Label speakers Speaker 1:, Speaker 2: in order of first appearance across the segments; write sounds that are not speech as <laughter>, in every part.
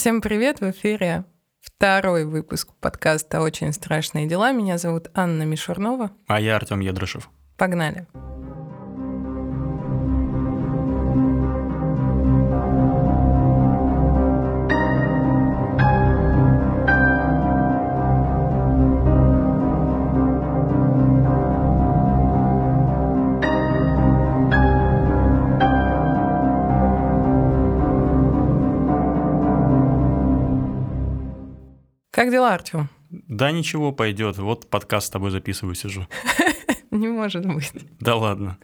Speaker 1: Всем привет, в эфире второй выпуск подкаста «Очень страшные дела». Меня зовут Анна Мишурнова.
Speaker 2: А я Артем Едрышев.
Speaker 1: Погнали. Как дела, Артем?
Speaker 2: Да ничего, пойдет. Вот подкаст с тобой записываю, сижу. <laughs>
Speaker 1: Не может быть.
Speaker 2: Да ладно.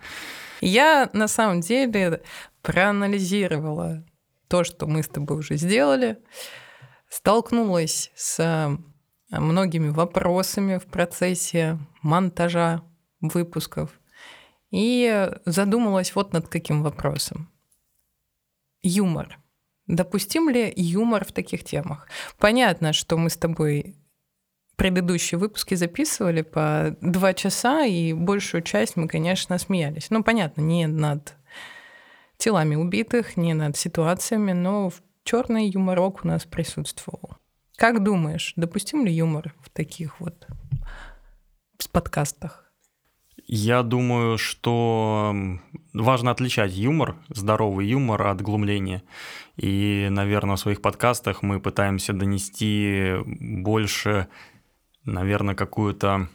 Speaker 1: Я на самом деле проанализировала то, что мы с тобой уже сделали, столкнулась с многими вопросами в процессе монтажа выпусков и задумалась вот над каким вопросом. Юмор – Допустим ли юмор в таких темах? Понятно, что мы с тобой предыдущие выпуски записывали по два часа, и большую часть мы, конечно, смеялись. Ну, понятно, не над телами убитых, не над ситуациями, но черный юморок у нас присутствовал. Как думаешь, допустим ли юмор в таких вот подкастах?
Speaker 2: Я думаю, что важно отличать юмор, здоровый юмор от глумления. И, наверное, в своих подкастах мы пытаемся донести больше, наверное, какую-то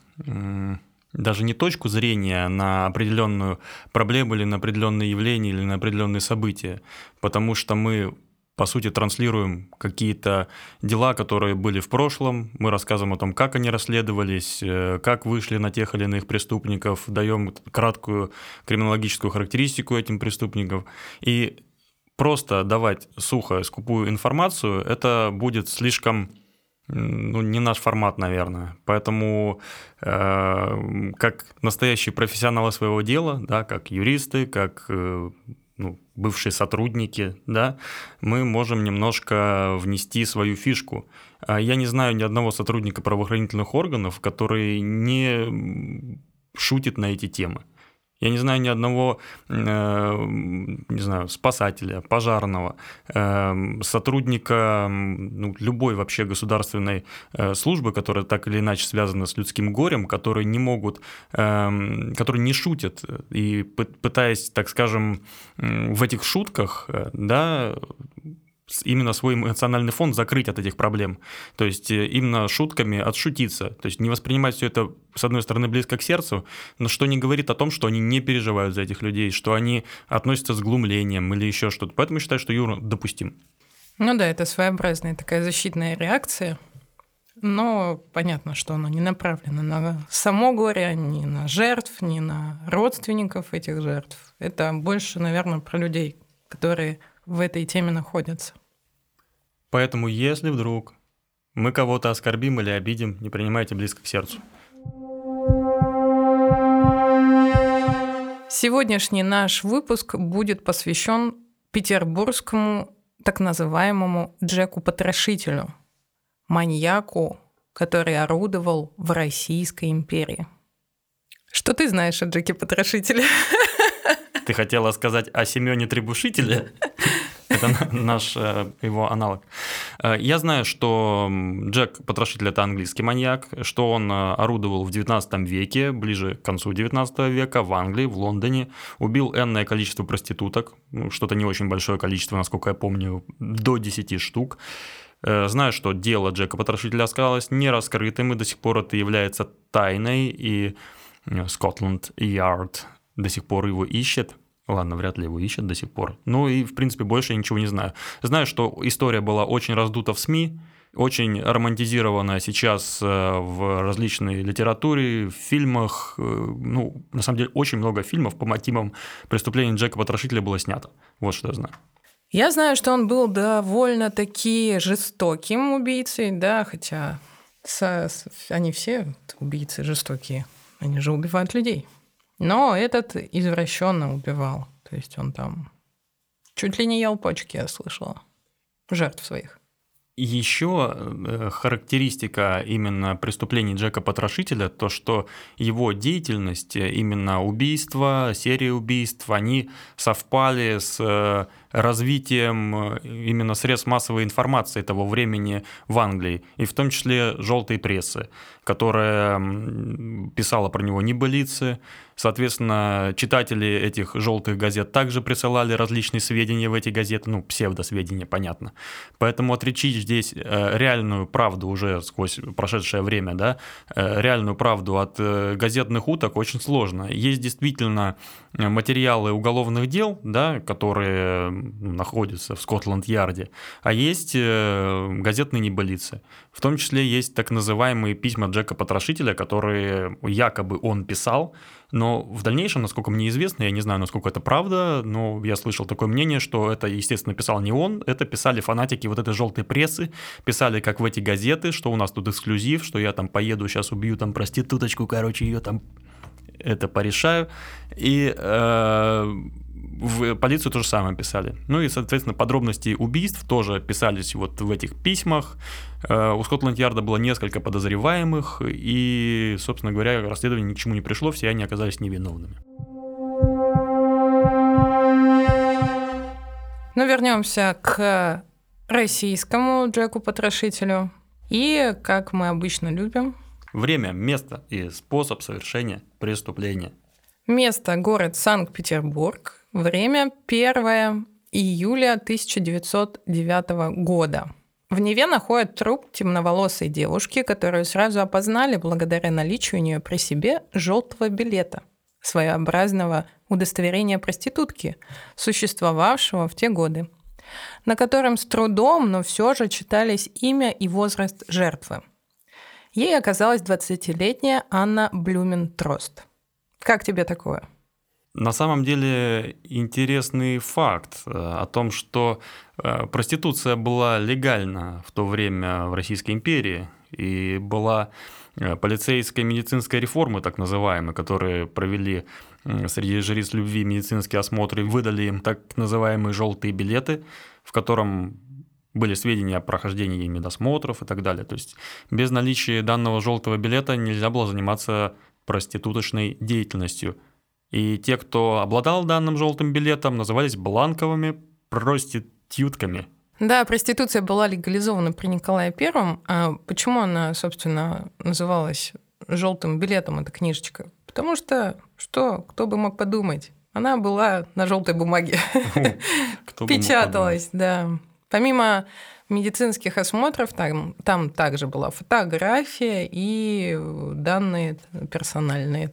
Speaker 2: даже не точку зрения на определенную проблему или на определенные явления или на определенные события, потому что мы по сути, транслируем какие-то дела, которые были в прошлом. Мы рассказываем о том, как они расследовались, э, как вышли на тех или иных преступников, даем краткую криминологическую характеристику этим преступников. И просто давать сухо, скупую информацию, это будет слишком ну, не наш формат, наверное. Поэтому э, как настоящие профессионалы своего дела, да, как юристы, как э, ну, бывшие сотрудники, да, мы можем немножко внести свою фишку. А я не знаю ни одного сотрудника правоохранительных органов, который не шутит на эти темы. Я не знаю ни одного, э, не знаю, спасателя, пожарного, э, сотрудника ну, любой вообще государственной э, службы, которая так или иначе связана с людским горем, которые не могут, которые не шутят. И пытаясь, так скажем, в этих шутках, да, именно свой эмоциональный фон закрыть от этих проблем. То есть э, именно шутками отшутиться. То есть не воспринимать все это, с одной стороны, близко к сердцу, но что не говорит о том, что они не переживают за этих людей, что они относятся с глумлением или еще что-то. Поэтому я считаю, что юмор допустим.
Speaker 1: Ну да, это своеобразная такая защитная реакция. Но понятно, что оно не направлено на само горе, ни на жертв, ни на родственников этих жертв. Это больше, наверное, про людей, которые в этой теме находятся.
Speaker 2: Поэтому, если вдруг мы кого-то оскорбим или обидим, не принимайте близко к сердцу.
Speaker 1: Сегодняшний наш выпуск будет посвящен петербургскому так называемому Джеку-потрошителю, маньяку, который орудовал в Российской империи. Что ты знаешь о Джеке-потрошителе?
Speaker 2: Ты хотела сказать о Семене Требушителе? Это наш э, его аналог. Э, я знаю, что Джек Потрошитель – это английский маньяк, что он э, орудовал в 19 веке, ближе к концу 19 века, в Англии, в Лондоне, убил энное количество проституток, ну, что-то не очень большое количество, насколько я помню, до 10 штук. Знаю, что дело Джека Потрошителя осталось нераскрытым, и до сих пор это является тайной, и Scotland Yard до сих пор его ищет. Ладно, вряд ли его ищут до сих пор. Ну и, в принципе, больше я ничего не знаю. Знаю, что история была очень раздута в СМИ, очень романтизирована сейчас э, в различной литературе, в фильмах. Э, ну, на самом деле, очень много фильмов по мотивам преступлений Джека Потрошителя было снято. Вот что я знаю.
Speaker 1: Я знаю, что он был довольно-таки жестоким убийцей, да, хотя со, они все убийцы жестокие. Они же убивают людей. Но этот извращенно убивал. То есть он там чуть ли не ел почки, я слышала. Жертв своих.
Speaker 2: Еще э, характеристика именно преступлений Джека Потрошителя, то, что его деятельность, э, именно убийства, серия убийств, они совпали с э, развитием э, именно средств массовой информации того времени в Англии, и в том числе желтой прессы, которая писала про него небылицы, Соответственно, читатели этих желтых газет также присылали различные сведения в эти газеты, ну, псевдосведения, понятно. Поэтому отличить здесь э, реальную правду уже сквозь прошедшее время, да, э, реальную правду от газетных уток очень сложно. Есть действительно материалы уголовных дел, да, которые находятся в Скотланд-Ярде, а есть газетные небылицы. В том числе есть так называемые письма Джека Потрошителя, которые якобы он писал, но в дальнейшем, насколько мне известно, я не знаю, насколько это правда, но я слышал такое мнение, что это, естественно, писал не он, это писали фанатики вот этой желтой прессы, писали как в эти газеты, что у нас тут эксклюзив, что я там поеду, сейчас убью там проституточку, короче, ее там это порешаю. И э, в полицию то же самое писали. Ну и, соответственно, подробности убийств тоже писались вот в этих письмах. Э, у Скотланд-Ярда было несколько подозреваемых, и, собственно говоря, расследование ни к чему не пришло, все они оказались невиновными.
Speaker 1: Ну, вернемся к российскому Джеку-потрошителю. И, как мы обычно любим...
Speaker 2: Время, место и способ совершения преступления.
Speaker 1: Место – город Санкт-Петербург. Время 1 июля 1909 года. В Неве находят труп темноволосой девушки, которую сразу опознали благодаря наличию у нее при себе желтого билета, своеобразного удостоверения проститутки, существовавшего в те годы, на котором с трудом, но все же читались имя и возраст жертвы. Ей оказалась 20-летняя Анна Блюмен-Трост. Как тебе такое?
Speaker 2: На самом деле интересный факт э, о том, что э, проституция была легальна в то время в Российской империи и была э, полицейская медицинская реформа, так называемая, которые провели среди жриц любви медицинские осмотры, выдали им так называемые желтые билеты, в котором были сведения о прохождении медосмотров и так далее. То есть без наличия данного желтого билета нельзя было заниматься проституточной деятельностью – и те, кто обладал данным желтым билетом, назывались бланковыми проститутками.
Speaker 1: Да, проституция была легализована при Николае Первом. А почему она, собственно, называлась желтым билетом, эта книжечка? Потому что, что, кто бы мог подумать? Она была на желтой бумаге. Печаталась, да. Помимо медицинских осмотров там, там также была фотография и данные персональные.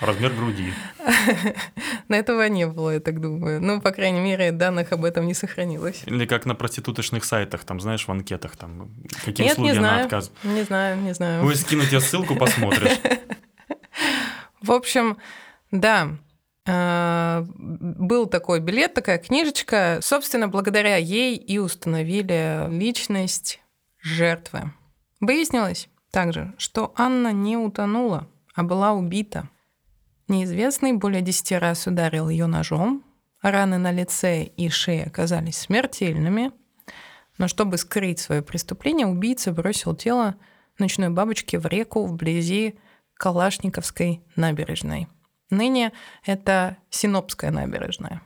Speaker 2: Размер груди. <laughs>
Speaker 1: На этого не было, я так думаю. Ну, по крайней мере, данных об этом не сохранилось.
Speaker 2: Или как на проституточных сайтах, там, знаешь, в анкетах, там, какие
Speaker 1: Нет,
Speaker 2: услуги
Speaker 1: не знаю,
Speaker 2: она отказывает.
Speaker 1: Не знаю, не знаю.
Speaker 2: Вы скину тебе ссылку, посмотришь. <laughs>
Speaker 1: В общем, да, был такой билет, такая книжечка. Собственно, благодаря ей и установили личность жертвы. Выяснилось также, что Анна не утонула, а была убита. Неизвестный более десяти раз ударил ее ножом. Раны на лице и шее оказались смертельными. Но чтобы скрыть свое преступление, убийца бросил тело ночной бабочки в реку вблизи Калашниковской набережной – Ныне это Синопская набережная.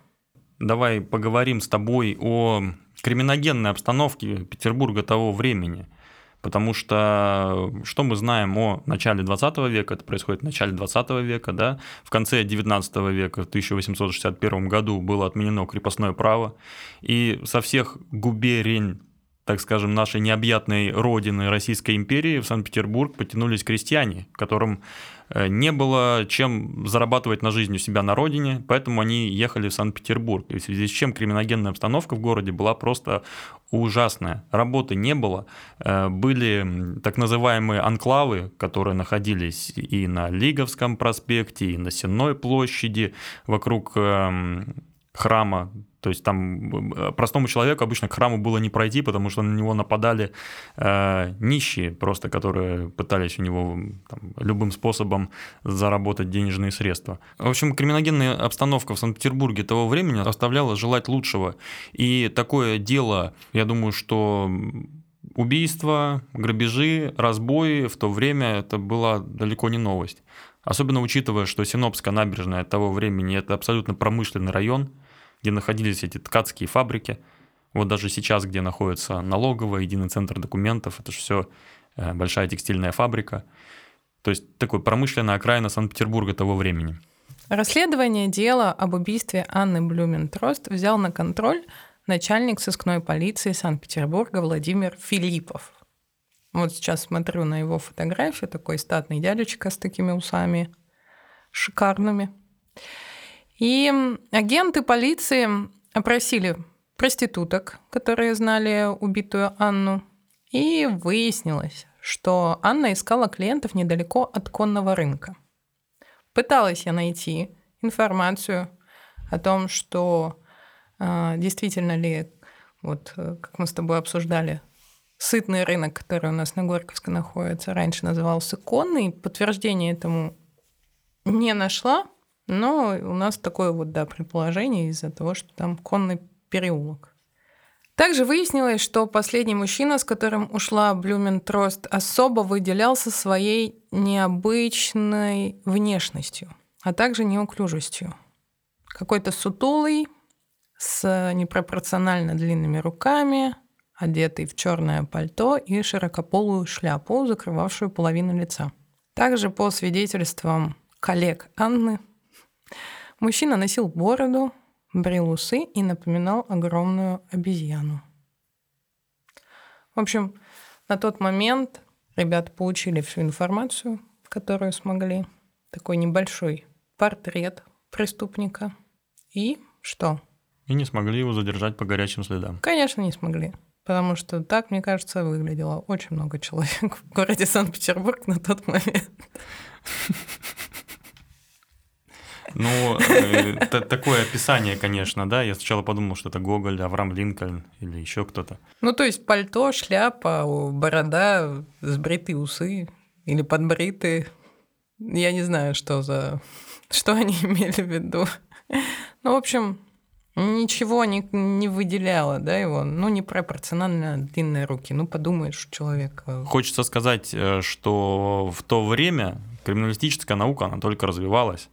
Speaker 2: Давай поговорим с тобой о криминогенной обстановке Петербурга того времени. Потому что что мы знаем о начале 20 века, это происходит в начале 20 века, да, в конце 19 века, в 1861 году было отменено крепостное право, и со всех губерень так скажем, нашей необъятной родины Российской империи в Санкт-Петербург потянулись крестьяне, которым э, не было чем зарабатывать на жизнь у себя на родине, поэтому они ехали в Санкт-Петербург. И в связи с чем криминогенная обстановка в городе была просто ужасная. Работы не было. Э, были так называемые анклавы, которые находились и на Лиговском проспекте, и на Сенной площади, вокруг эм, храма то есть там э, простому человеку обычно к храму было не пройти, потому что на него нападали э, нищие, просто которые пытались у него там, любым способом заработать денежные средства. В общем, криминогенная обстановка в Санкт-Петербурге того времени оставляла желать лучшего. И такое дело, я думаю, что убийства, грабежи, разбои в то время это была далеко не новость. Особенно учитывая, что Синопская набережная того времени это абсолютно промышленный район, где находились эти ткацкие фабрики. Вот даже сейчас, где находится налоговая, единый центр документов, это же все э, большая текстильная фабрика. То есть такой промышленная окраина Санкт-Петербурга того времени.
Speaker 1: Расследование дела об убийстве Анны Блюментрост взял на контроль начальник сыскной полиции Санкт-Петербурга Владимир Филиппов. Вот сейчас смотрю на его фотографию, такой статный дядечка с такими усами шикарными. И агенты полиции опросили проституток, которые знали убитую Анну, и выяснилось, что Анна искала клиентов недалеко от конного рынка. Пыталась я найти информацию о том, что э, действительно ли, вот э, как мы с тобой обсуждали, сытный рынок, который у нас на Горьковской находится, раньше назывался конный. Подтверждение этому не нашла, но у нас такое вот, да, предположение из-за того, что там конный переулок. Также выяснилось, что последний мужчина, с которым ушла Блюментрост, особо выделялся своей необычной внешностью, а также неуклюжестью. Какой-то сутулый, с непропорционально длинными руками, одетый в черное пальто и широкополую шляпу, закрывавшую половину лица. Также по свидетельствам коллег Анны, мужчина носил бороду, брил усы и напоминал огромную обезьяну. В общем, на тот момент ребята получили всю информацию, которую смогли. Такой небольшой портрет преступника. И что?
Speaker 2: И не смогли его задержать по горячим следам.
Speaker 1: Конечно, не смогли. Потому что так, мне кажется, выглядело очень много человек в городе Санкт-Петербург на тот момент. <laughs>
Speaker 2: Ну, э, такое описание, конечно, да. Я сначала подумал, что это Гоголь, Авраам Линкольн или еще кто-то.
Speaker 1: Ну, то есть пальто, шляпа, борода, сбритые усы или подбритые. Я не знаю, что за... <laughs> Что они имели в виду. Ну, в общем, ничего не, не выделяло, да, его, ну, непропорционально длинные руки. Ну, подумаешь, человек...
Speaker 2: Хочется сказать, э, что в то время криминалистическая наука, она только развивалась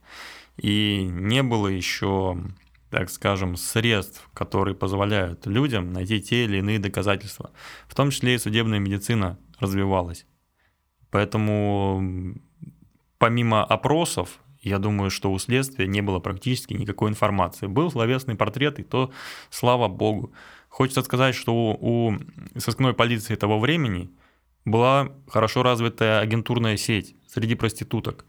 Speaker 2: и не было еще, так скажем, средств, которые позволяют людям найти те или иные доказательства. В том числе и судебная медицина развивалась. Поэтому помимо опросов, я думаю, что у следствия не было практически никакой информации. Был словесный портрет, и то слава богу. Хочется сказать, что у, у сыскной полиции того времени была хорошо развитая агентурная сеть среди проституток.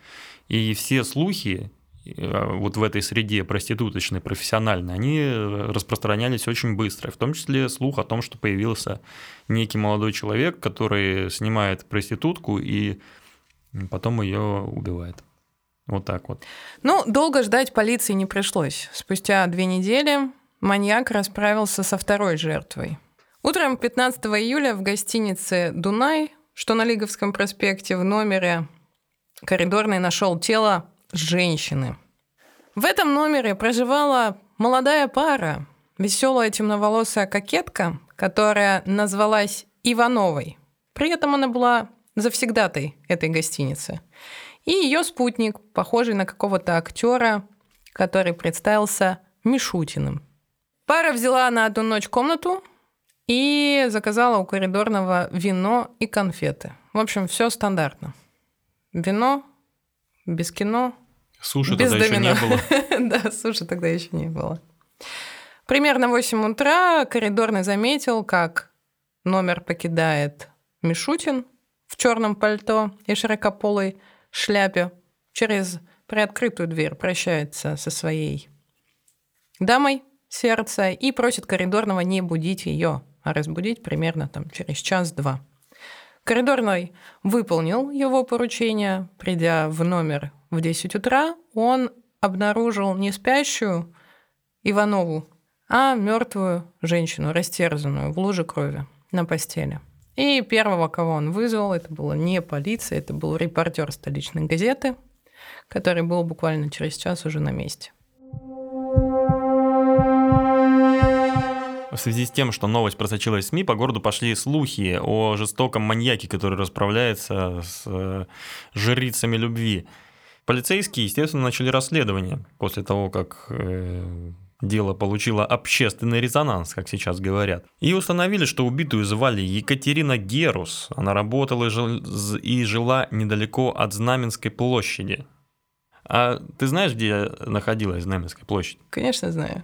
Speaker 2: И все слухи вот в этой среде проституточной, профессиональной, они распространялись очень быстро. В том числе слух о том, что появился некий молодой человек, который снимает проститутку и потом ее убивает. Вот так вот.
Speaker 1: Ну, долго ждать полиции не пришлось. Спустя две недели маньяк расправился со второй жертвой. Утром 15 июля в гостинице «Дунай», что на Лиговском проспекте, в номере коридорный нашел тело женщины. В этом номере проживала молодая пара, веселая темноволосая кокетка, которая назвалась Ивановой. При этом она была завсегдатой этой гостиницы. И ее спутник, похожий на какого-то актера, который представился Мишутиным. Пара взяла на одну ночь комнату и заказала у коридорного вино и конфеты. В общем, все стандартно. Вино, без кино.
Speaker 2: Суши без тогда домино. еще не
Speaker 1: было. <laughs> да, суши тогда еще не было. Примерно в 8 утра коридорный заметил, как номер покидает Мишутин в черном пальто и широкополой шляпе. Через приоткрытую дверь прощается со своей дамой сердца и просит коридорного не будить ее, а разбудить примерно там через час-два. Коридорный выполнил его поручение, придя в номер в 10 утра, он обнаружил не спящую Иванову, а мертвую женщину, растерзанную в луже крови на постели. И первого, кого он вызвал, это была не полиция, это был репортер столичной газеты, который был буквально через час уже на месте.
Speaker 2: В связи с тем, что новость просочилась в СМИ, по городу пошли слухи о жестоком маньяке, который расправляется с э, жрицами любви. Полицейские, естественно, начали расследование после того, как э, Дело получило общественный резонанс, как сейчас говорят. И установили, что убитую звали Екатерина Герус. Она работала и жила недалеко от Знаменской площади. А ты знаешь, где находилась Знаменская площадь?
Speaker 1: Конечно, знаю.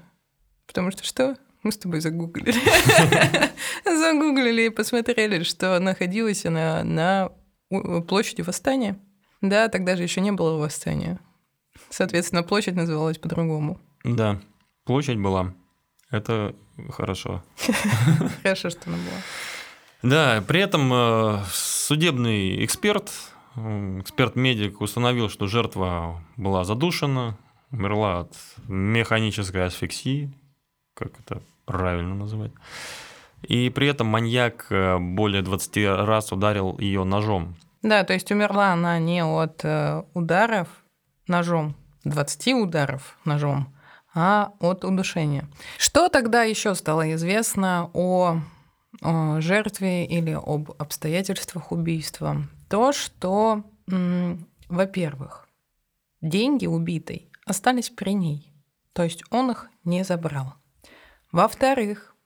Speaker 1: Потому что что? Мы с тобой загуглили. <laughs> Загуглили и посмотрели, что находилась она на площади Восстания. Да, тогда же еще не было восстания. Соответственно, площадь называлась по-другому.
Speaker 2: Да. Площадь была. Это хорошо. <laughs>
Speaker 1: Хорошо, что она была.
Speaker 2: Да, при этом э, судебный эксперт, эксперт-медик установил, что жертва была задушена, умерла от механической асфиксии, как это правильно называть. И при этом маньяк э, более 20 раз ударил ее ножом.
Speaker 1: Да, то есть умерла она не от э, ударов ножом, 20 ударов ножом, а от удушения. Что тогда еще стало известно о, о жертве или об обстоятельствах убийства? То, что, во-первых, деньги убитой остались при ней, то есть он их не забрал. Во-вторых,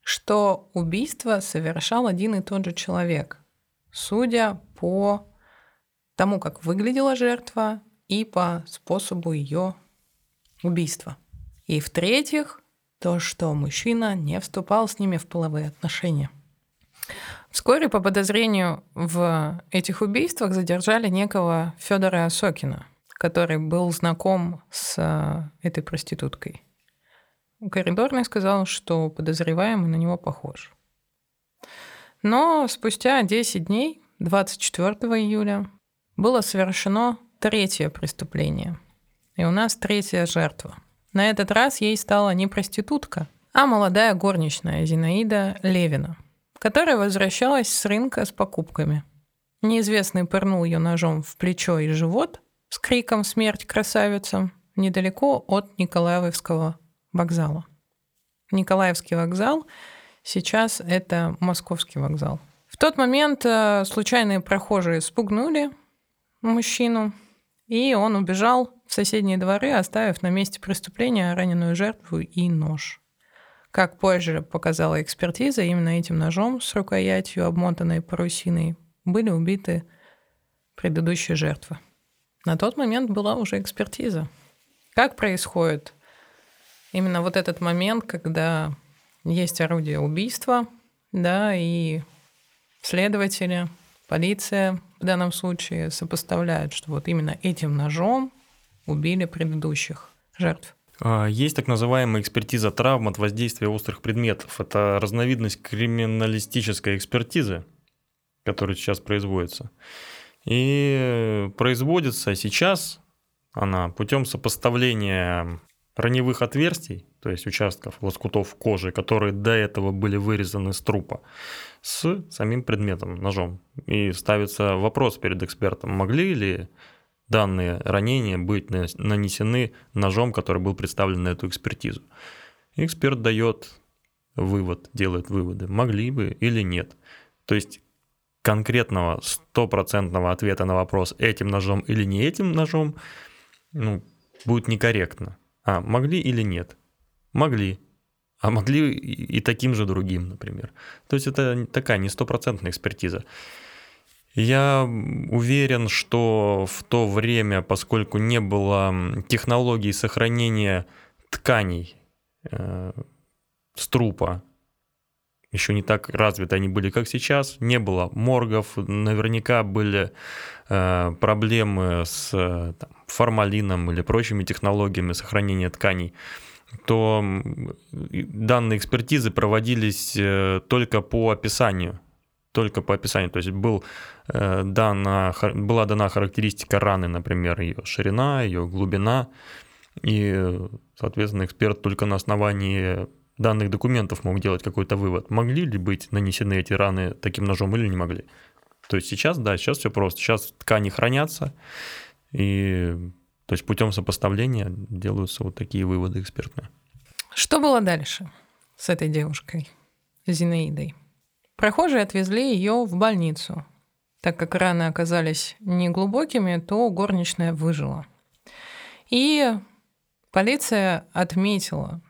Speaker 1: что убийство совершал один и тот же человек, судя по тому, как выглядела жертва и по способу ее убийства. И в-третьих, то, что мужчина не вступал с ними в половые отношения. Вскоре по подозрению в этих убийствах задержали некого Федора Осокина, который был знаком с э, этой проституткой. Коридорный сказал, что подозреваемый на него похож. Но спустя 10 дней, 24 июля, было совершено третье преступление. И у нас третья жертва – на этот раз ей стала не проститутка, а молодая горничная Зинаида Левина, которая возвращалась с рынка с покупками. Неизвестный пырнул ее ножом в плечо и живот с криком «Смерть красавицам!» недалеко от Николаевского вокзала. Николаевский вокзал сейчас это Московский вокзал. В тот момент э, случайные прохожие спугнули мужчину, и он убежал в соседние дворы, оставив на месте преступления раненую жертву и нож. Как позже показала экспертиза, именно этим ножом с рукоятью, обмотанной парусиной, были убиты предыдущие жертвы. На тот момент была уже экспертиза. Как происходит именно вот этот момент, когда есть орудие убийства, да, и следователи, полиция в данном случае сопоставляют, что вот именно этим ножом убили предыдущих жертв.
Speaker 2: А, есть так называемая экспертиза травм от воздействия острых предметов. Это разновидность криминалистической экспертизы, которая сейчас производится. И производится сейчас она путем сопоставления раневых отверстий, то есть участков лоскутов кожи, которые до этого были вырезаны с трупа, с самим предметом, ножом. И ставится вопрос перед экспертом, могли ли данные ранения быть нанесены ножом, который был представлен на эту экспертизу. эксперт дает вывод, делает выводы, могли бы или нет. То есть конкретного стопроцентного ответа на вопрос этим ножом или не этим ножом ну, будет некорректно. А могли или нет? Могли. А могли и таким же другим, например. То есть это такая не стопроцентная экспертиза. Я уверен, что в то время, поскольку не было технологий сохранения тканей э, с трупа, еще не так развиты они были, как сейчас, не было моргов, наверняка были э, проблемы с там, формалином или прочими технологиями сохранения тканей. То данные экспертизы проводились э, только по описанию. Только по описанию. То есть был, э, дана, была дана характеристика раны, например, ее ширина, ее глубина, и, соответственно, эксперт только на основании данных документов мог делать какой-то вывод. Могли ли быть нанесены эти раны таким ножом или не могли? То есть сейчас, да, сейчас все просто. Сейчас ткани хранятся, и то есть путем сопоставления делаются вот такие выводы экспертные.
Speaker 1: Что было дальше с этой девушкой, Зинаидой? Прохожие отвезли ее в больницу. Так как раны оказались неглубокими, то горничная выжила. И полиция отметила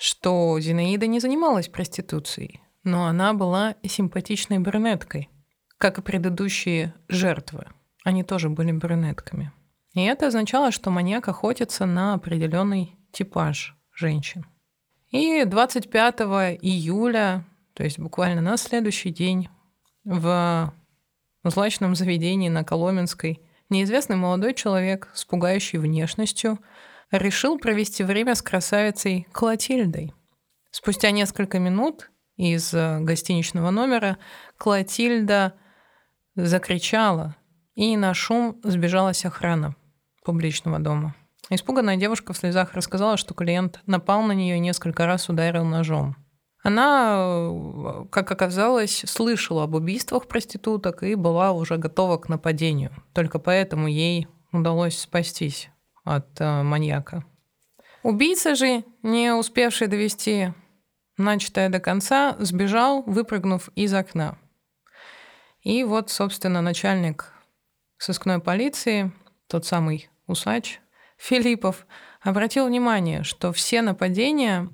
Speaker 1: что Зинаида не занималась проституцией, но она была симпатичной брюнеткой, как и предыдущие жертвы. Они тоже были брюнетками. И это означало, что маньяк охотится на определенный типаж женщин. И 25 июля, то есть буквально на следующий день, в злачном заведении на Коломенской неизвестный молодой человек с пугающей внешностью решил провести время с красавицей Клотильдой. Спустя несколько минут из э, гостиничного номера Клотильда закричала, и на шум сбежалась охрана публичного дома. Испуганная девушка в слезах рассказала, что клиент напал на нее и несколько раз ударил ножом. Она, как оказалось, слышала об убийствах проституток и была уже готова к нападению. Только поэтому ей удалось спастись от э, маньяка. Убийца же, не успевший довести начатое до конца, сбежал, выпрыгнув из окна. И вот, собственно, начальник сыскной полиции, тот самый усач Филиппов, обратил внимание, что все нападения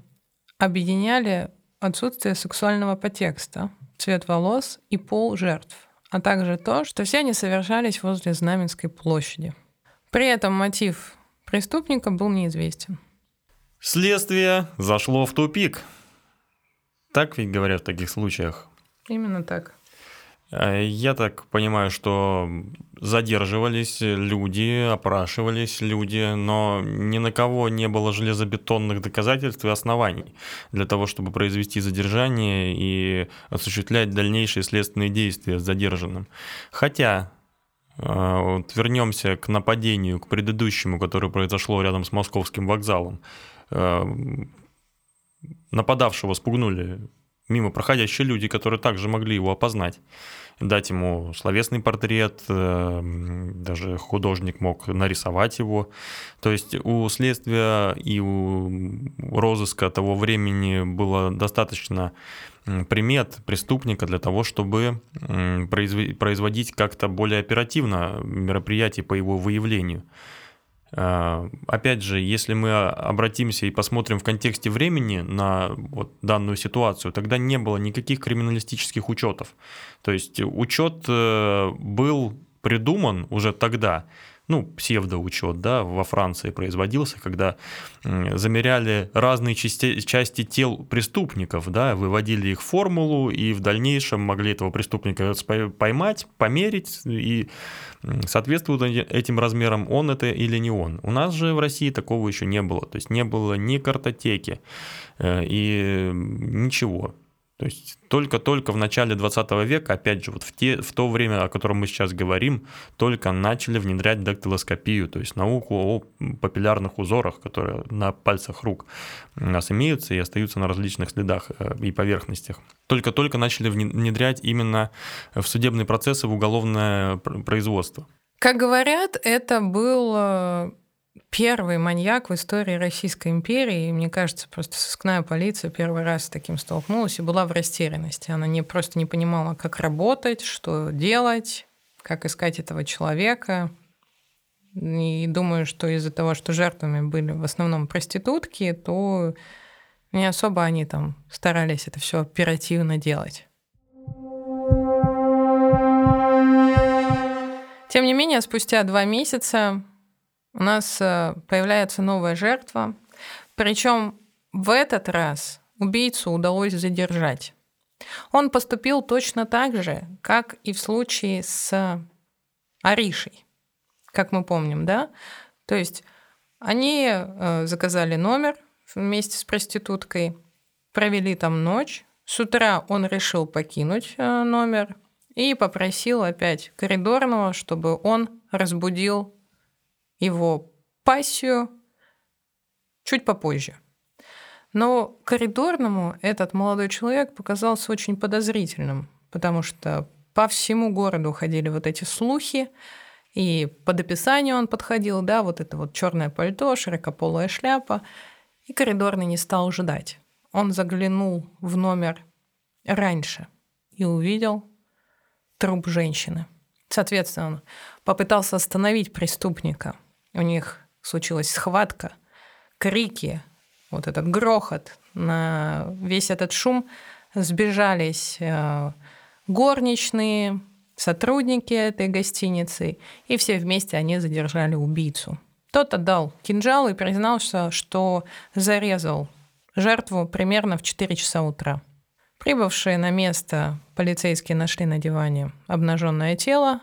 Speaker 1: объединяли отсутствие сексуального подтекста, цвет волос и пол жертв, а также то, что все они совершались возле Знаменской площади. При этом мотив преступника был неизвестен.
Speaker 2: Следствие зашло в тупик. Так ведь говорят в таких случаях.
Speaker 1: Именно так.
Speaker 2: Э, я так понимаю, что задерживались люди, опрашивались люди, но ни на кого не было железобетонных доказательств и оснований для того, чтобы произвести задержание и осуществлять дальнейшие следственные действия с задержанным. Хотя вот вернемся к нападению, к предыдущему, которое произошло рядом с московским вокзалом. Э, нападавшего спугнули мимо проходящие люди, которые также могли его опознать, дать ему словесный портрет, э, даже художник мог нарисовать его. То есть у следствия и у розыска того времени было достаточно примет преступника для того, чтобы производить как-то более оперативно мероприятие по его выявлению. А, опять же, если мы обратимся и посмотрим в контексте времени на вот данную ситуацию, тогда не было никаких криминалистических учетов. То есть учет э, был придуман уже тогда, ну, псевдоучет, да, во Франции производился, когда замеряли разные части, части тел преступников, да, выводили их формулу и в дальнейшем могли этого преступника поймать, померить и соответствует этим размерам он это или не он. У нас же в России такого еще не было, то есть не было ни картотеки э, и ничего. То есть только-только в начале 20 века, опять же, вот в, те, в то время, о котором мы сейчас говорим, только начали внедрять дактилоскопию, то есть науку о папиллярных узорах, которые на пальцах рук у нас имеются и остаются на различных следах э, и поверхностях. Только-только начали внедрять именно в судебные процессы, в уголовное производство.
Speaker 1: Как говорят, это был э, первый маньяк в истории Российской империи. И мне кажется, просто сыскная полиция первый раз с таким столкнулась и была в растерянности. Она не, просто не понимала, как работать, что делать, как искать этого человека. И думаю, что из-за того, что жертвами были в основном проститутки, то не особо они там старались это все оперативно делать. Тем не менее, спустя два месяца у нас э, появляется новая жертва. Причем в этот раз убийцу удалось задержать. Он поступил точно так же, как и в случае с Аришей, как мы помним, да? То есть они э, заказали номер вместе с проституткой, провели там ночь. С утра он решил покинуть э, номер и попросил опять коридорного, чтобы он разбудил его пассию чуть попозже. Но коридорному этот молодой человек показался очень подозрительным, потому что по всему городу ходили вот эти слухи, и под описание он подходил, да, вот это вот черное пальто, широкополая шляпа, и коридорный не стал ждать. Он заглянул в номер раньше и увидел труп женщины. Соответственно, он попытался остановить преступника – у них случилась схватка, крики, вот этот грохот, на весь этот шум сбежались э, горничные, сотрудники этой гостиницы, и все вместе они задержали убийцу. Тот отдал кинжал и признался, что зарезал жертву примерно в 4 часа утра. Прибывшие на место полицейские нашли на диване обнаженное тело.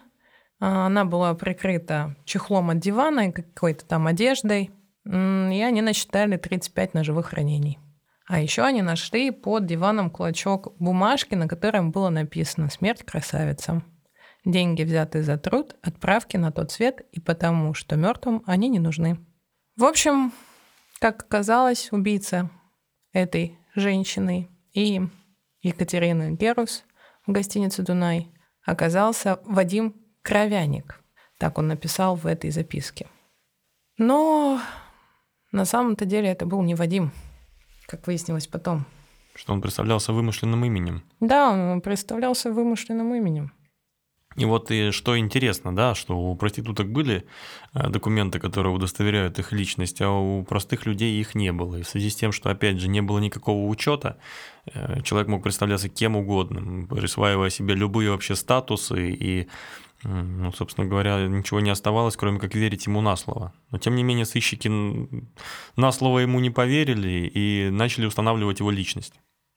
Speaker 1: А, она была прикрыта чехлом от дивана и какой-то там одеждой. И они насчитали 35 ножевых ранений. А еще они нашли под диваном клочок бумажки, на котором было написано «Смерть красавицам». Деньги, взятые за труд, отправки на тот свет и потому, что мертвым они не нужны. В общем, как оказалось, убийца этой женщины и Екатерины Герус в гостинице «Дунай» оказался Вадим Кровяник. Так он написал в этой записке. Но на самом-то деле это был не Вадим, как выяснилось потом.
Speaker 2: Что он представлялся вымышленным именем.
Speaker 1: Да, он представлялся вымышленным именем.
Speaker 2: И вот и что интересно, да, что у проституток были э, документы, которые удостоверяют их личность, а у простых людей их не было. И в связи с тем, что, опять же, не было никакого учета, э, человек мог представляться кем угодно, присваивая себе любые вообще статусы, и, ну, собственно говоря, ничего не оставалось, кроме как верить ему на слово. Но, тем не менее, сыщики на слово ему не поверили и начали устанавливать его личность.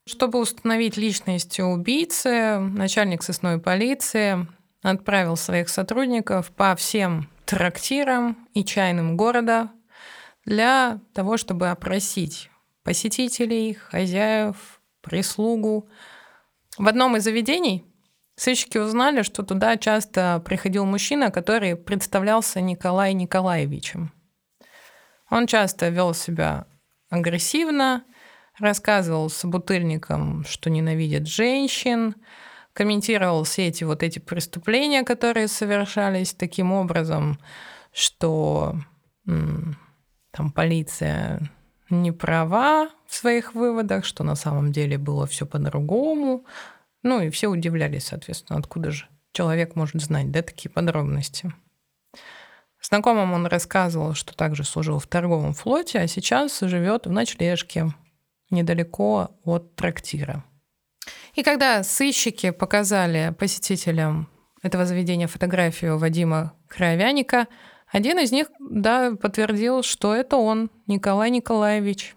Speaker 1: Чтобы установить личность убийцы, начальник сосной полиции отправил своих сотрудников по всем трактирам и чайным города для того, чтобы опросить посетителей, хозяев, прислугу. В одном из заведений сыщики узнали, что туда часто приходил мужчина, который представлялся Николай Николаевичем. Он часто вел себя агрессивно, рассказывал собутыльникам, что ненавидит женщин, комментировал все эти вот эти преступления, которые совершались таким образом, что там полиция не права в своих выводах, что на самом деле было все по-другому. Ну и все удивлялись, соответственно, откуда же человек может знать, да, такие подробности. Знакомым он рассказывал, что также служил в торговом флоте, а сейчас живет в ночлежке недалеко от трактира. И когда сыщики показали посетителям этого заведения фотографию Вадима Кровяника, один из них да, подтвердил, что это он, Николай Николаевич.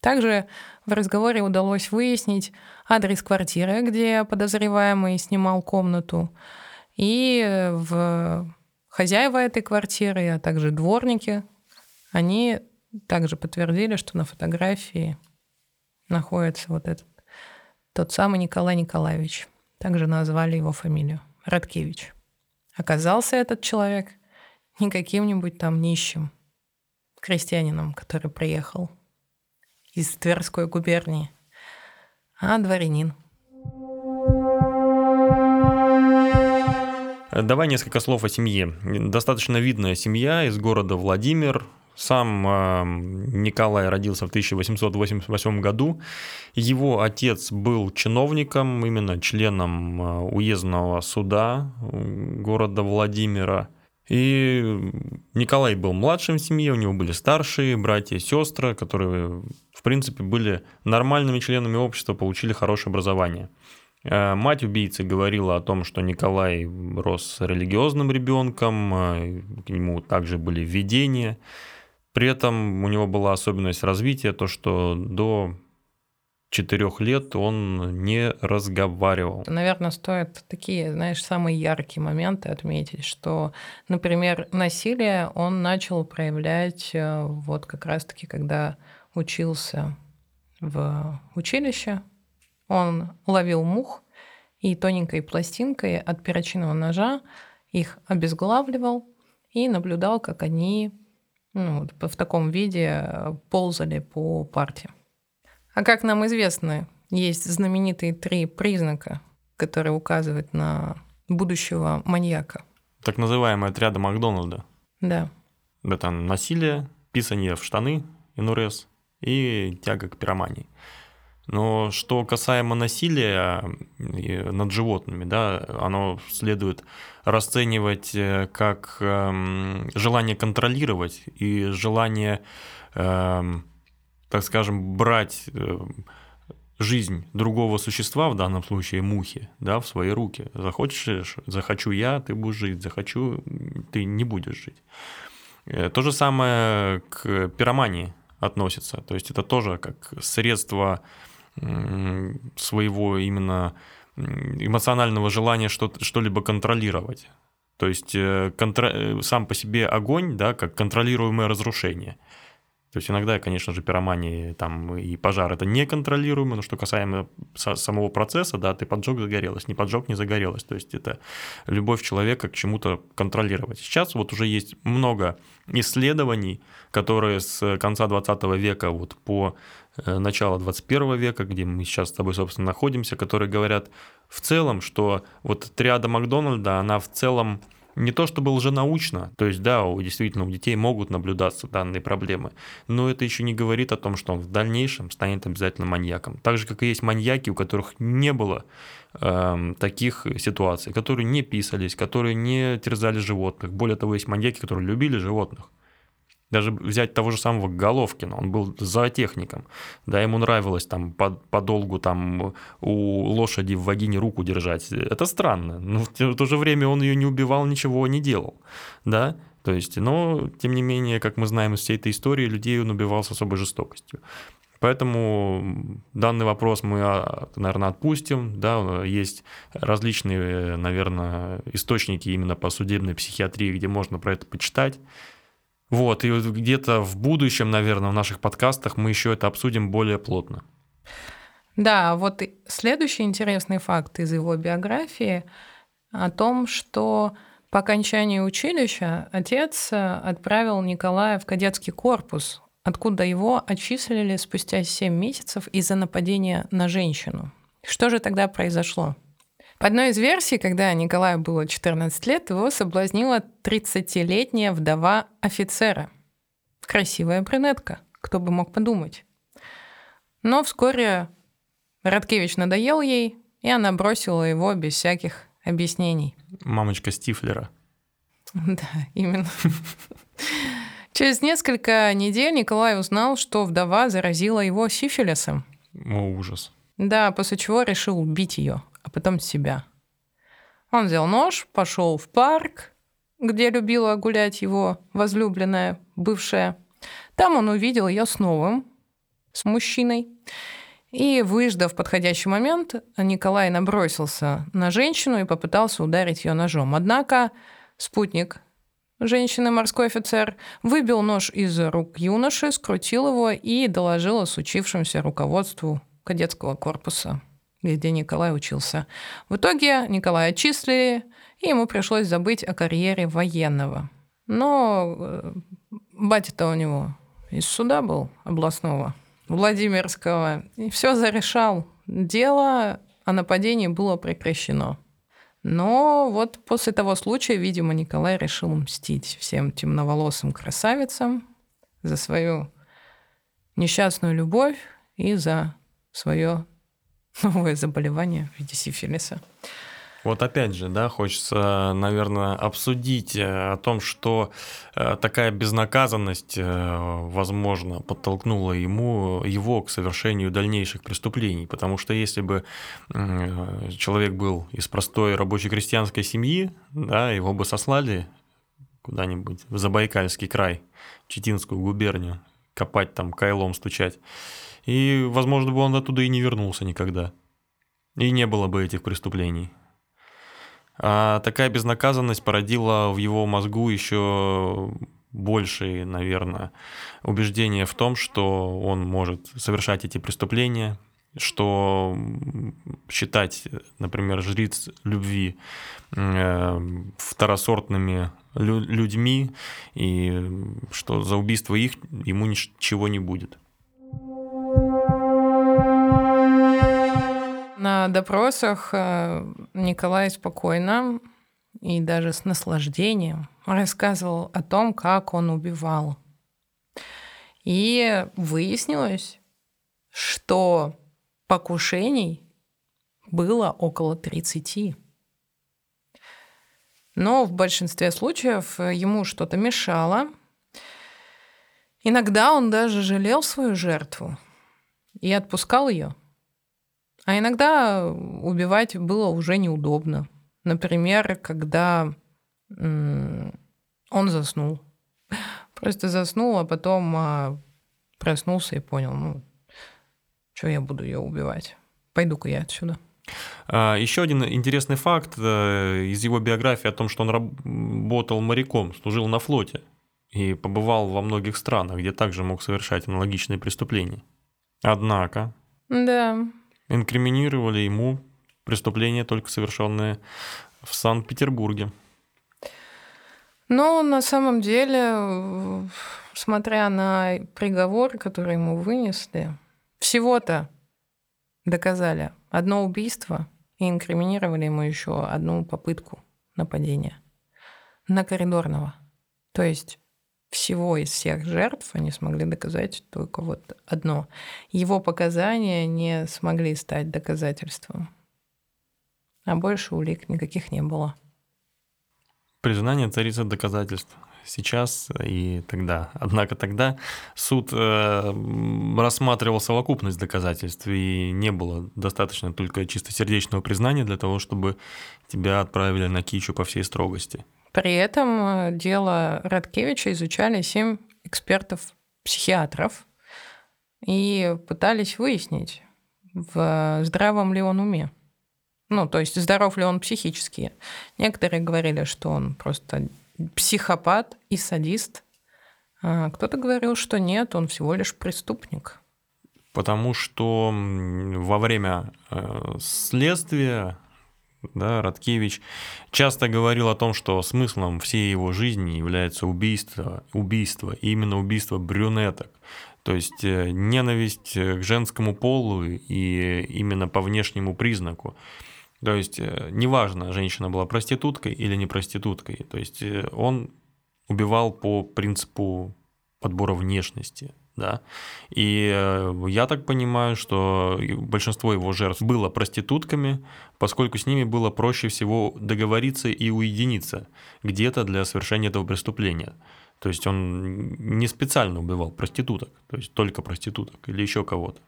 Speaker 1: Также в разговоре удалось выяснить адрес квартиры, где подозреваемый снимал комнату, и в хозяева этой квартиры, а также дворники, они также подтвердили, что на фотографии находится вот этот тот самый Николай Николаевич. Также назвали его фамилию. Радкевич. Оказался этот человек не каким-нибудь там нищим крестьянином, который приехал из Тверской губернии, а дворянин.
Speaker 2: Давай несколько слов о семье. Достаточно видная семья из города Владимир, сам эм, Николай родился в 1888 году. Его отец был чиновником, именно членом э, уездного суда города Владимира. И Николай был младшим в семье, у него были старшие братья и сестры, которые, принципе, были нормальными членами общества, получили хорошее образование. Э, мать убийцы говорила о том, что Николай рос религиозным ребенком, э, к нему также были видения. При этом у него была особенность развития, то, что до четырех лет он не разговаривал.
Speaker 1: Наверное, стоит такие, знаешь, самые яркие моменты отметить, что, например, насилие он начал проявлять э, вот как раз-таки, когда учился в училище. Он ловил мух и тоненькой пластинкой от перочинного ножа их обезглавливал и наблюдал, как они ну, в таком виде э, ползали по парте. А как нам известно, есть знаменитые три признака, которые указывают на будущего маньяка.
Speaker 2: Так называемые отряды Макдональда.
Speaker 1: Да.
Speaker 2: Это насилие, писание в штаны, инурез и тяга к пиромании. Но что касаемо насилия над животными, да, оно следует расценивать э, как эм, желание контролировать и желание эм, так скажем, брать э, жизнь другого существа, в данном случае мухи, да, в свои руки. Захочешь, захочу я, ты будешь жить, захочу, ты не будешь жить. Э, то же самое к пиромании относится. То есть это тоже как средство своего именно эмоционального желания что-либо контролировать. То есть э, контр... Э, сам по себе огонь, да, как контролируемое разрушение. То есть иногда, конечно же, пиромании там, и пожар это неконтролируемо, но что касаемо самого процесса, да, ты поджег, загорелось, не поджег, не загорелось. То есть это любовь человека к чему-то контролировать. Сейчас вот уже есть много исследований, которые с конца 20 века вот по э, начало 21 века, где мы сейчас с тобой, собственно, находимся, которые говорят в целом, что вот триада Макдональда, она в целом не то чтобы лженаучно, то есть да, у, действительно у детей могут наблюдаться данные проблемы, но это еще не говорит о том, что он в дальнейшем станет обязательно маньяком. Так же, как и есть маньяки, у которых не было э, таких ситуаций, которые не писались, которые не терзали животных. Более того, есть маньяки, которые любили животных. Даже взять того же самого Головкина, он был зоотехником, да, ему нравилось там подолгу там у лошади в вагине руку держать. Это странно, но в то же время он ее не убивал, ничего не делал, да, то есть, но, тем не менее, как мы знаем из всей этой истории, людей он убивал с особой жестокостью. Поэтому данный вопрос мы, а, наверное, отпустим. Да, есть различные, наверное, источники именно по судебной психиатрии, где можно про это почитать. Вот, и где-то в будущем, наверное, в наших подкастах мы еще это обсудим более плотно.
Speaker 1: Да, вот следующий интересный факт из его биографии о том, что по окончании училища отец отправил Николая в кадетский корпус, откуда его отчислили спустя 7 месяцев из-за нападения на женщину. Что же тогда произошло? По одной из версий, когда Николаю было 14 лет, его соблазнила 30-летняя вдова офицера. Красивая брюнетка, кто бы мог подумать. Но вскоре Радкевич надоел ей, и она бросила его без всяких объяснений.
Speaker 2: Мамочка Стифлера. <laughs>
Speaker 1: Да, именно. Через несколько недель Николай узнал, что вдова заразила его сифилисом.
Speaker 2: О, ужас.
Speaker 1: Да, после чего решил убить ее, а потом себя. Он взял нож, пошел в парк, где любила гулять его возлюбленная, бывшая. Там он увидел ее с новым, с мужчиной. И, выждав подходящий момент, Николай набросился на женщину и попытался ударить ее ножом. Однако спутник женщины, морской офицер, выбил нож из рук юноши, скрутил его и доложил о случившемся руководству кадетского корпуса где Николай учился. В итоге Николая отчислили, и ему пришлось забыть о карьере военного. Но э, батя-то у него из суда был областного, Владимирского, и все зарешал. Дело о нападении было прекращено. Но вот после того случая, видимо, Николай решил мстить всем темноволосым красавицам за свою несчастную любовь и за свое <laughs> новое заболевание в виде сифилиса.
Speaker 2: Вот опять же, да, хочется, наверное, обсудить э, о том, что э, такая безнаказанность, э, возможно, подтолкнула ему, его к совершению дальнейших преступлений. Потому что если бы человек был из простой рабочей крестьянской семьи, да, его бы сослали куда-нибудь в Забайкальский край, Читинскую губернию, копать там, кайлом стучать. И, возможно, бы он оттуда и не вернулся никогда. И не было бы этих преступлений. А такая безнаказанность породила в его мозгу еще большее, наверное, убеждение в том, что он может совершать эти преступления, что считать, например, жриц любви э, второсортными людьми, и что за убийство их ему ничего не будет.
Speaker 1: На допросах э, Николай спокойно и даже с наслаждением рассказывал о том, как он убивал. И выяснилось, что покушений было около 30. Но в большинстве случаев ему что-то мешало. Иногда он даже жалел свою жертву и отпускал ее. А иногда убивать было уже неудобно. Например, когда он заснул. Просто заснул, а потом а, проснулся и понял, ну, что я буду ее убивать. Пойду-ка я отсюда.
Speaker 2: А, Еще один интересный факт э, из его биографии о том, что он работал моряком, служил на флоте и побывал во многих странах, где также мог совершать аналогичные преступления. Однако
Speaker 1: да.
Speaker 2: Инкриминировали ему преступления, только совершенные в Санкт-Петербурге.
Speaker 1: Ну, на самом деле, смотря на приговор, который ему вынесли, всего-то доказали одно убийство и инкриминировали ему еще одну попытку нападения на коридорного. То есть всего из всех жертв они смогли доказать только вот одно. Его показания не смогли стать доказательством. А больше улик никаких не было.
Speaker 2: Признание царицы доказательств сейчас и тогда. Однако тогда суд э, рассматривал совокупность доказательств, и не было достаточно только чистосердечного признания для того, чтобы тебя отправили на кичу по всей строгости.
Speaker 1: При этом э, дело Радкевича изучали семь экспертов-психиатров и пытались выяснить, в здравом ли он уме. Ну, то есть здоров ли он психически. Некоторые говорили, что он просто психопат и садист. А кто-то говорил, что нет, он всего лишь преступник.
Speaker 2: Потому что во время э, следствия да, Радкевич часто говорил о том, что смыслом всей его жизни является убийство, убийство, и именно убийство брюнеток. То есть э, ненависть к женскому полу и именно по внешнему признаку. То есть э, неважно, женщина была проституткой или не проституткой. То есть э, он убивал по принципу подбора внешности. Да? И э, я так понимаю, что большинство его жертв было проститутками, поскольку с ними было проще всего договориться и уединиться где-то для совершения этого преступления. То есть он не специально убивал проституток, то есть только проституток или еще кого-то.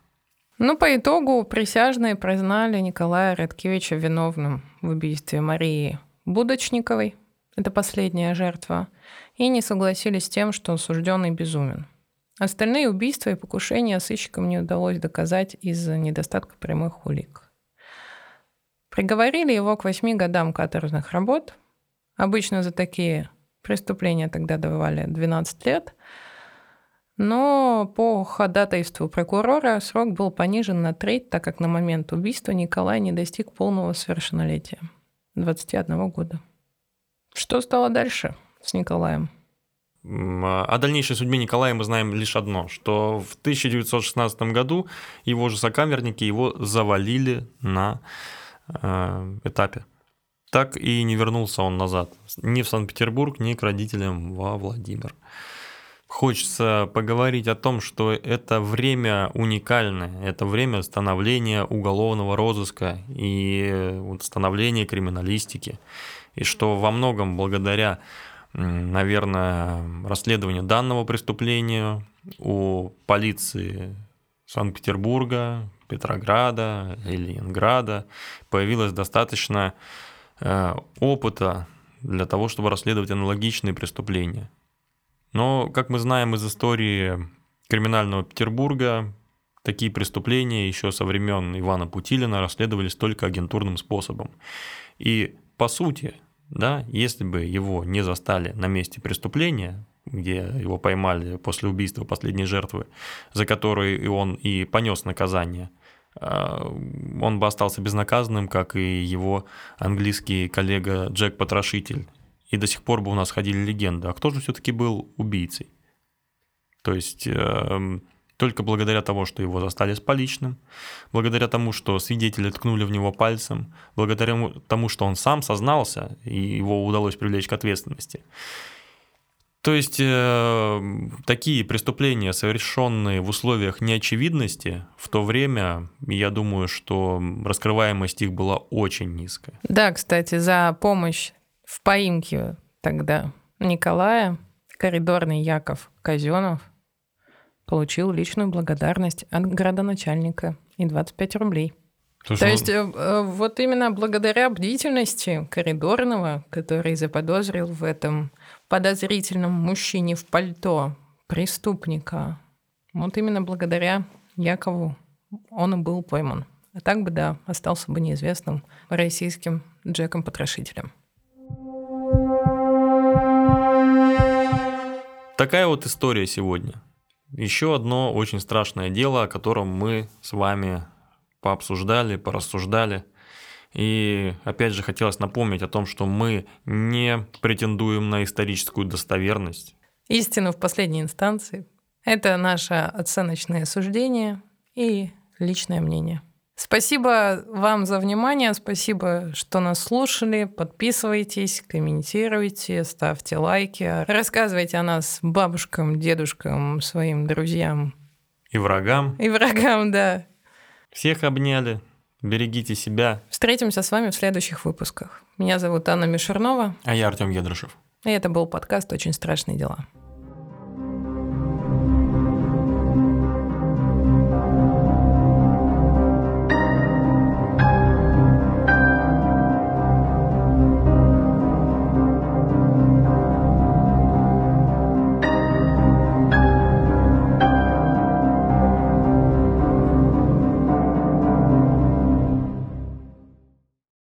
Speaker 1: Ну, по итогу присяжные признали Николая Радкевича виновным в убийстве Марии Будочниковой, это последняя жертва, и не согласились с тем, что осужденный безумен. Остальные убийства и покушения сыщикам не удалось доказать из-за недостатка прямых улик. Приговорили его к восьми годам каторжных работ. Обычно за такие преступления тогда давали 12 лет – но по ходатайству прокурора срок был понижен на треть, так как на момент убийства Николай не достиг полного совершеннолетия – 21 года. Что стало дальше с Николаем?
Speaker 2: О дальнейшей судьбе Николая мы знаем лишь одно, что в 1916 году его же сокамерники его завалили на э, этапе. Так и не вернулся он назад ни в Санкт-Петербург, ни к родителям во Владимир. Хочется поговорить о том, что это время уникальное, это время становления уголовного розыска и становления криминалистики, и что во многом благодаря, наверное, расследованию данного преступления у полиции Санкт-Петербурга, Петрограда Ленинграда появилось достаточно э, опыта для того, чтобы расследовать аналогичные преступления. Но, как мы знаем из истории криминального Петербурга, такие преступления еще со времен Ивана Путилина расследовались только агентурным способом. И по сути, да, если бы его не застали на месте преступления, где его поймали после убийства последней жертвы, за которую он и понес наказание, а, он бы остался безнаказанным, как и его английский коллега Джек Потрошитель и до сих пор бы у нас ходили легенды, а кто же все-таки был убийцей? То есть э, только благодаря тому, что его застали с поличным, благодаря тому, что свидетели ткнули в него пальцем, благодаря тому, что он сам сознался, и его удалось привлечь к ответственности. То есть э, такие преступления, совершенные в условиях неочевидности, в то время, я думаю, что раскрываемость их была очень низкая.
Speaker 1: Да, кстати, за помощь в поимке тогда Николая коридорный Яков Казенов получил личную благодарность от градоначальника и 25 рублей.
Speaker 2: Слушай,
Speaker 1: То
Speaker 2: ну,
Speaker 1: есть э, э, вот именно благодаря бдительности коридорного, который заподозрил в этом подозрительном мужчине в пальто преступника, вот именно благодаря Якову он и был пойман. А так бы, да, остался бы неизвестным российским Джеком-потрошителем.
Speaker 2: Такая вот история сегодня. Еще одно очень страшное дело, о котором мы с вами пообсуждали, порассуждали. И опять же хотелось напомнить о том, что мы не претендуем на историческую достоверность.
Speaker 1: Истину в последней инстанции – это наше оценочное суждение и личное мнение. Спасибо вам за внимание, спасибо, что нас слушали. Подписывайтесь, комментируйте, ставьте лайки, рассказывайте о нас бабушкам, дедушкам, своим друзьям
Speaker 2: И врагам
Speaker 1: и врагам, да.
Speaker 2: всех обняли. Берегите себя.
Speaker 1: Встретимся с вами в следующих выпусках. Меня зовут Анна Мишернова,
Speaker 2: А я Артем Едрышев.
Speaker 1: и это был подкаст «Очень страшные дела».